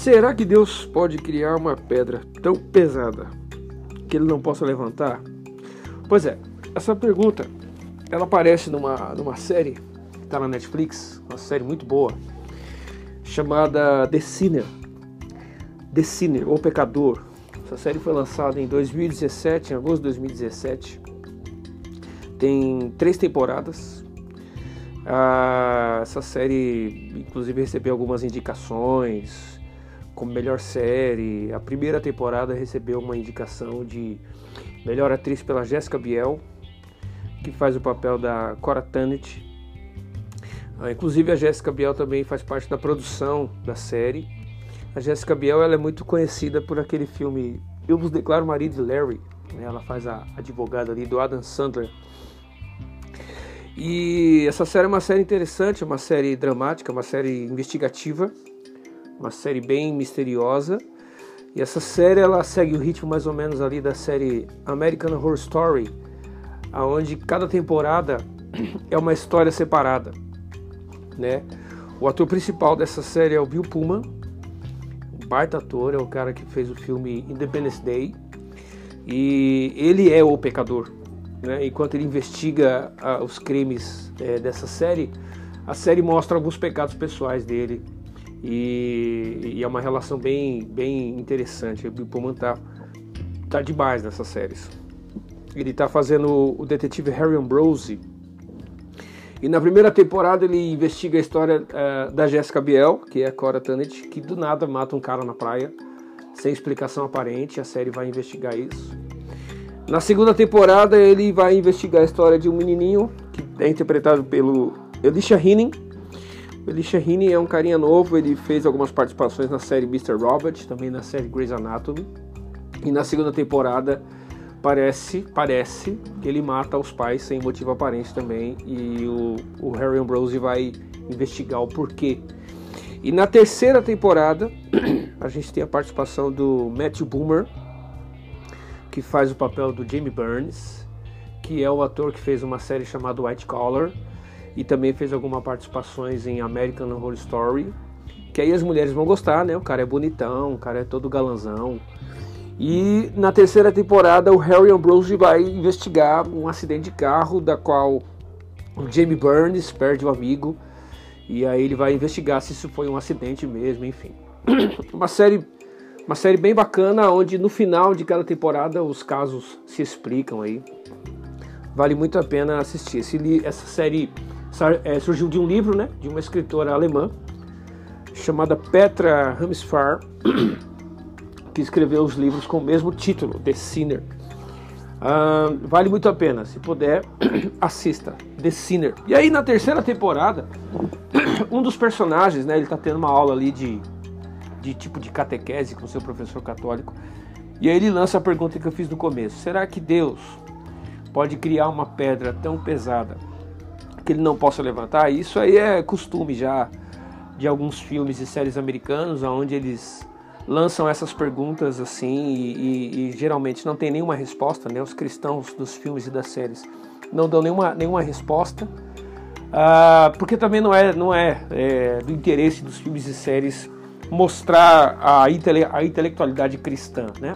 Será que Deus pode criar uma pedra tão pesada que ele não possa levantar? Pois é, essa pergunta ela aparece numa, numa série que está na Netflix, uma série muito boa, chamada The Sinner. The Sinner, ou Pecador. Essa série foi lançada em 2017, em agosto de 2017. Tem três temporadas. Ah, essa série, inclusive, recebeu algumas indicações como melhor série. A primeira temporada recebeu uma indicação de melhor atriz pela Jessica Biel, que faz o papel da Cora Tanit. Ah, inclusive a Jessica Biel também faz parte da produção da série. A Jessica Biel ela é muito conhecida por aquele filme Eu vos declaro marido de Larry. Né? Ela faz a advogada ali do Adam Sandler. E essa série é uma série interessante, é uma série dramática, uma série investigativa uma série bem misteriosa. E essa série ela segue o ritmo mais ou menos ali da série American Horror Story, aonde cada temporada é uma história separada, né? O ator principal dessa série é o Bill Pullman, um baita ator, é o cara que fez o filme Independence Day, e ele é o pecador, né? Enquanto ele investiga uh, os crimes é, dessa série, a série mostra alguns pecados pessoais dele, e, e, é uma relação bem, bem interessante. O Pullman tá, tá demais nessas séries. Ele tá fazendo o detetive Harry Ambrose. E na primeira temporada ele investiga a história uh, da Jessica Biel, que é a Cora Tannet, que do nada mata um cara na praia, sem explicação aparente. A série vai investigar isso. Na segunda temporada ele vai investigar a história de um menininho que é interpretado pelo Elisha Hinning, o Elisha Heaney é um carinha novo, ele fez algumas participações na série Mr. Robert, também na série Grey's Anatomy. E na segunda temporada parece, parece que ele mata os pais sem motivo aparente também e o, o Harry Ambrose vai investigar o porquê. E na terceira temporada a gente tem a participação do Matthew Boomer, que faz o papel do Jamie Burns, que é o ator que fez uma série chamada White Collar e também fez algumas participações em American Horror Story, que aí as mulheres vão gostar, né? O cara é bonitão, o cara é todo galanzão. E na terceira temporada o Harry Ambrose vai investigar um acidente de carro da qual o Jamie Burns perde o um amigo e aí ele vai investigar se isso foi um acidente mesmo, enfim. uma série uma série bem bacana onde no final de cada temporada os casos se explicam aí. Vale muito a pena assistir. Esse, essa série surgiu de um livro né, de uma escritora alemã chamada Petra Ramsfar, que escreveu os livros com o mesmo título, The Sinner. Vale muito a pena, se puder, assista The Sinner. E aí na terceira temporada, um dos personagens, né, ele está tendo uma aula ali de, de tipo de catequese com seu professor católico, e aí ele lança a pergunta que eu fiz no começo: será que Deus pode criar uma pedra tão pesada que ele não possa levantar. Isso aí é costume já de alguns filmes e séries americanos, onde eles lançam essas perguntas assim e, e, e, geralmente não tem nenhuma resposta, né? Os cristãos dos filmes e das séries não dão nenhuma, nenhuma resposta, ah, porque também não é, não é, é, do interesse dos filmes e séries mostrar a, intele a intelectualidade cristã, né?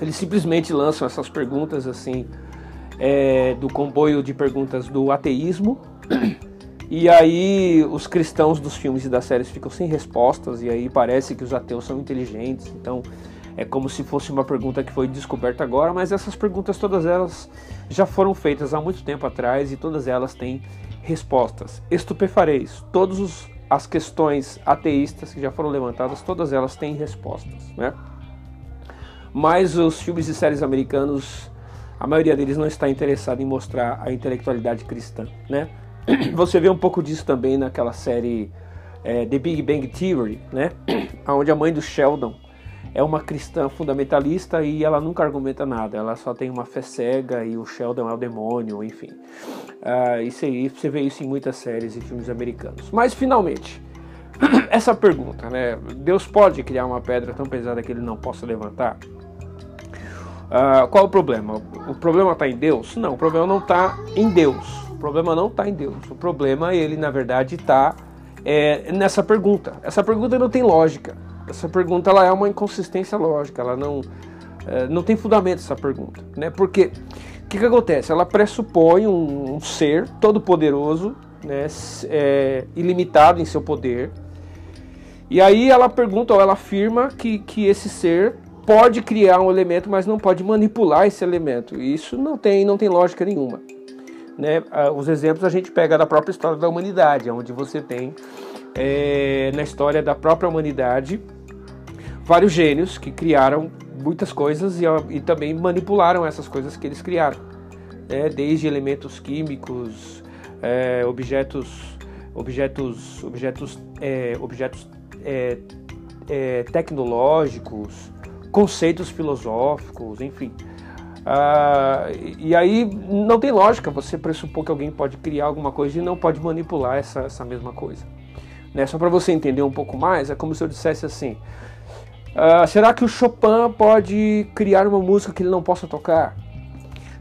Eles simplesmente lançam essas perguntas assim é, do comboio de perguntas do ateísmo. E aí os cristãos dos filmes e das séries ficam sem respostas e aí parece que os ateus são inteligentes. Então é como se fosse uma pergunta que foi descoberta agora, mas essas perguntas todas elas já foram feitas há muito tempo atrás e todas elas têm respostas. Estupefareis, todas as questões ateístas que já foram levantadas, todas elas têm respostas, né? Mas os filmes e séries americanos a maioria deles não está interessada em mostrar a intelectualidade cristã, né? Você vê um pouco disso também naquela série é, The Big Bang Theory, né? Onde a mãe do Sheldon é uma cristã fundamentalista e ela nunca argumenta nada, ela só tem uma fé cega e o Sheldon é o demônio, enfim. Uh, isso aí, você vê isso em muitas séries e filmes americanos. Mas finalmente, essa pergunta, né? Deus pode criar uma pedra tão pesada que ele não possa levantar? Uh, qual o problema? O problema está em Deus? Não, o problema não está em Deus. O problema não está em Deus. O problema, ele na verdade está é, nessa pergunta. Essa pergunta não tem lógica. essa pergunta ela é uma inconsistência lógica, ela não, é, não tem fundamento essa pergunta, né? Porque o que, que acontece? Ela pressupõe um, um ser todo poderoso, né, é, ilimitado em seu poder, e aí ela pergunta ou ela afirma que, que esse ser pode criar um elemento, mas não pode manipular esse elemento. Isso não tem, não tem lógica nenhuma. Né? Ah, os exemplos a gente pega da própria história da humanidade, onde você tem é, na história da própria humanidade vários gênios que criaram muitas coisas e, e também manipularam essas coisas que eles criaram, né? desde elementos químicos, é, objetos, objetos, objetos, é, objetos tecnológicos, conceitos filosóficos, enfim. Ah, e aí não tem lógica você pressupor que alguém pode criar alguma coisa e não pode manipular essa, essa mesma coisa. Né? Só para você entender um pouco mais, é como se eu dissesse assim: ah, será que o Chopin pode criar uma música que ele não possa tocar?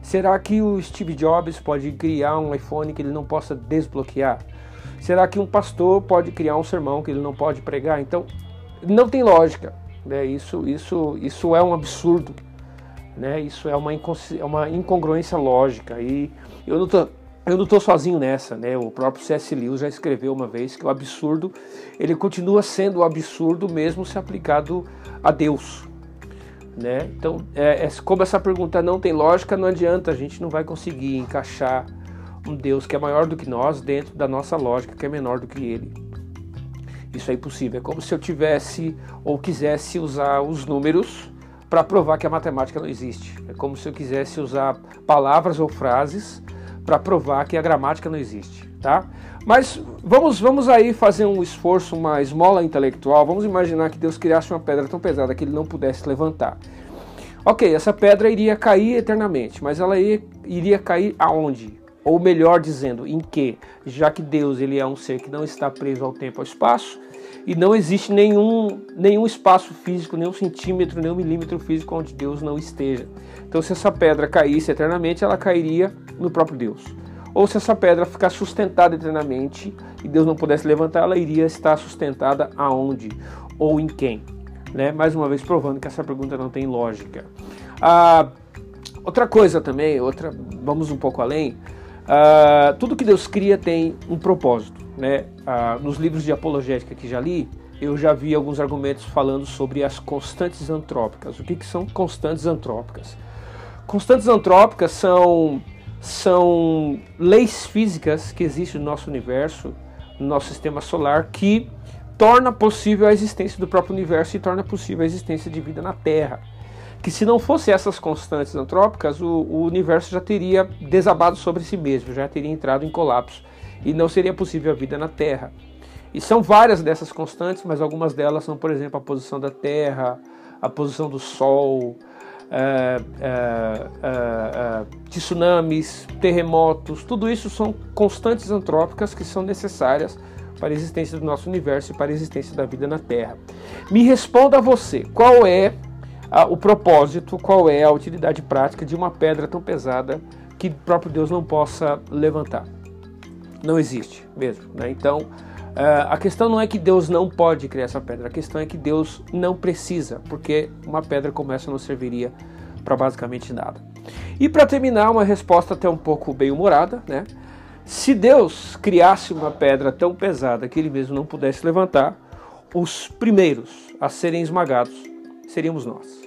Será que o Steve Jobs pode criar um iPhone que ele não possa desbloquear? Será que um pastor pode criar um sermão que ele não pode pregar? Então, não tem lógica. Né? Isso, isso, isso é um absurdo. Né? Isso é uma, é uma incongruência lógica. E eu não tô, eu não estou sozinho nessa, né? O próprio C.S. Lewis já escreveu uma vez que o absurdo ele continua sendo o absurdo mesmo se aplicado a Deus, né? Então, é, é, como essa pergunta não tem lógica, não adianta, a gente não vai conseguir encaixar um Deus que é maior do que nós dentro da nossa lógica que é menor do que Ele. Isso é impossível. É como se eu tivesse ou quisesse usar os números para provar que a matemática não existe. É como se eu quisesse usar palavras ou frases para provar que a gramática não existe, tá? Mas vamos, vamos aí fazer um esforço, uma esmola intelectual. Vamos imaginar que Deus criasse uma pedra tão pesada que ele não pudesse levantar. Ok, essa pedra iria cair eternamente, mas ela ia, iria cair aonde? Ou melhor dizendo, em que? Já que Deus ele é um ser que não está preso ao tempo ao espaço, e não existe nenhum, nenhum espaço físico, nenhum centímetro, nenhum milímetro físico onde Deus não esteja. Então, se essa pedra caísse eternamente, ela cairia no próprio Deus. Ou se essa pedra ficar sustentada eternamente e Deus não pudesse levantar, ela iria estar sustentada aonde ou em quem? Né? Mais uma vez provando que essa pergunta não tem lógica. Ah, outra coisa também, outra, vamos um pouco além. Ah, tudo que Deus cria tem um propósito. Né? Ah, nos livros de apologética que já li, eu já vi alguns argumentos falando sobre as constantes antrópicas. O que, que são constantes antrópicas? Constantes antrópicas são, são leis físicas que existem no nosso universo, no nosso sistema solar, que torna possível a existência do próprio universo e torna possível a existência de vida na Terra. Que se não fosse essas constantes antrópicas, o, o universo já teria desabado sobre si mesmo, já teria entrado em colapso e não seria possível a vida na Terra. E são várias dessas constantes, mas algumas delas são, por exemplo, a posição da Terra, a posição do Sol, é, é, é, tsunamis, terremotos, tudo isso são constantes antrópicas que são necessárias para a existência do nosso universo e para a existência da vida na Terra. Me responda você, qual é a, o propósito, qual é a utilidade prática de uma pedra tão pesada que próprio Deus não possa levantar? não existe mesmo. Né? Então, uh, a questão não é que Deus não pode criar essa pedra, a questão é que Deus não precisa, porque uma pedra como essa não serviria para basicamente nada. E para terminar, uma resposta até um pouco bem-humorada, né? Se Deus criasse uma pedra tão pesada que ele mesmo não pudesse levantar, os primeiros a serem esmagados seríamos nós.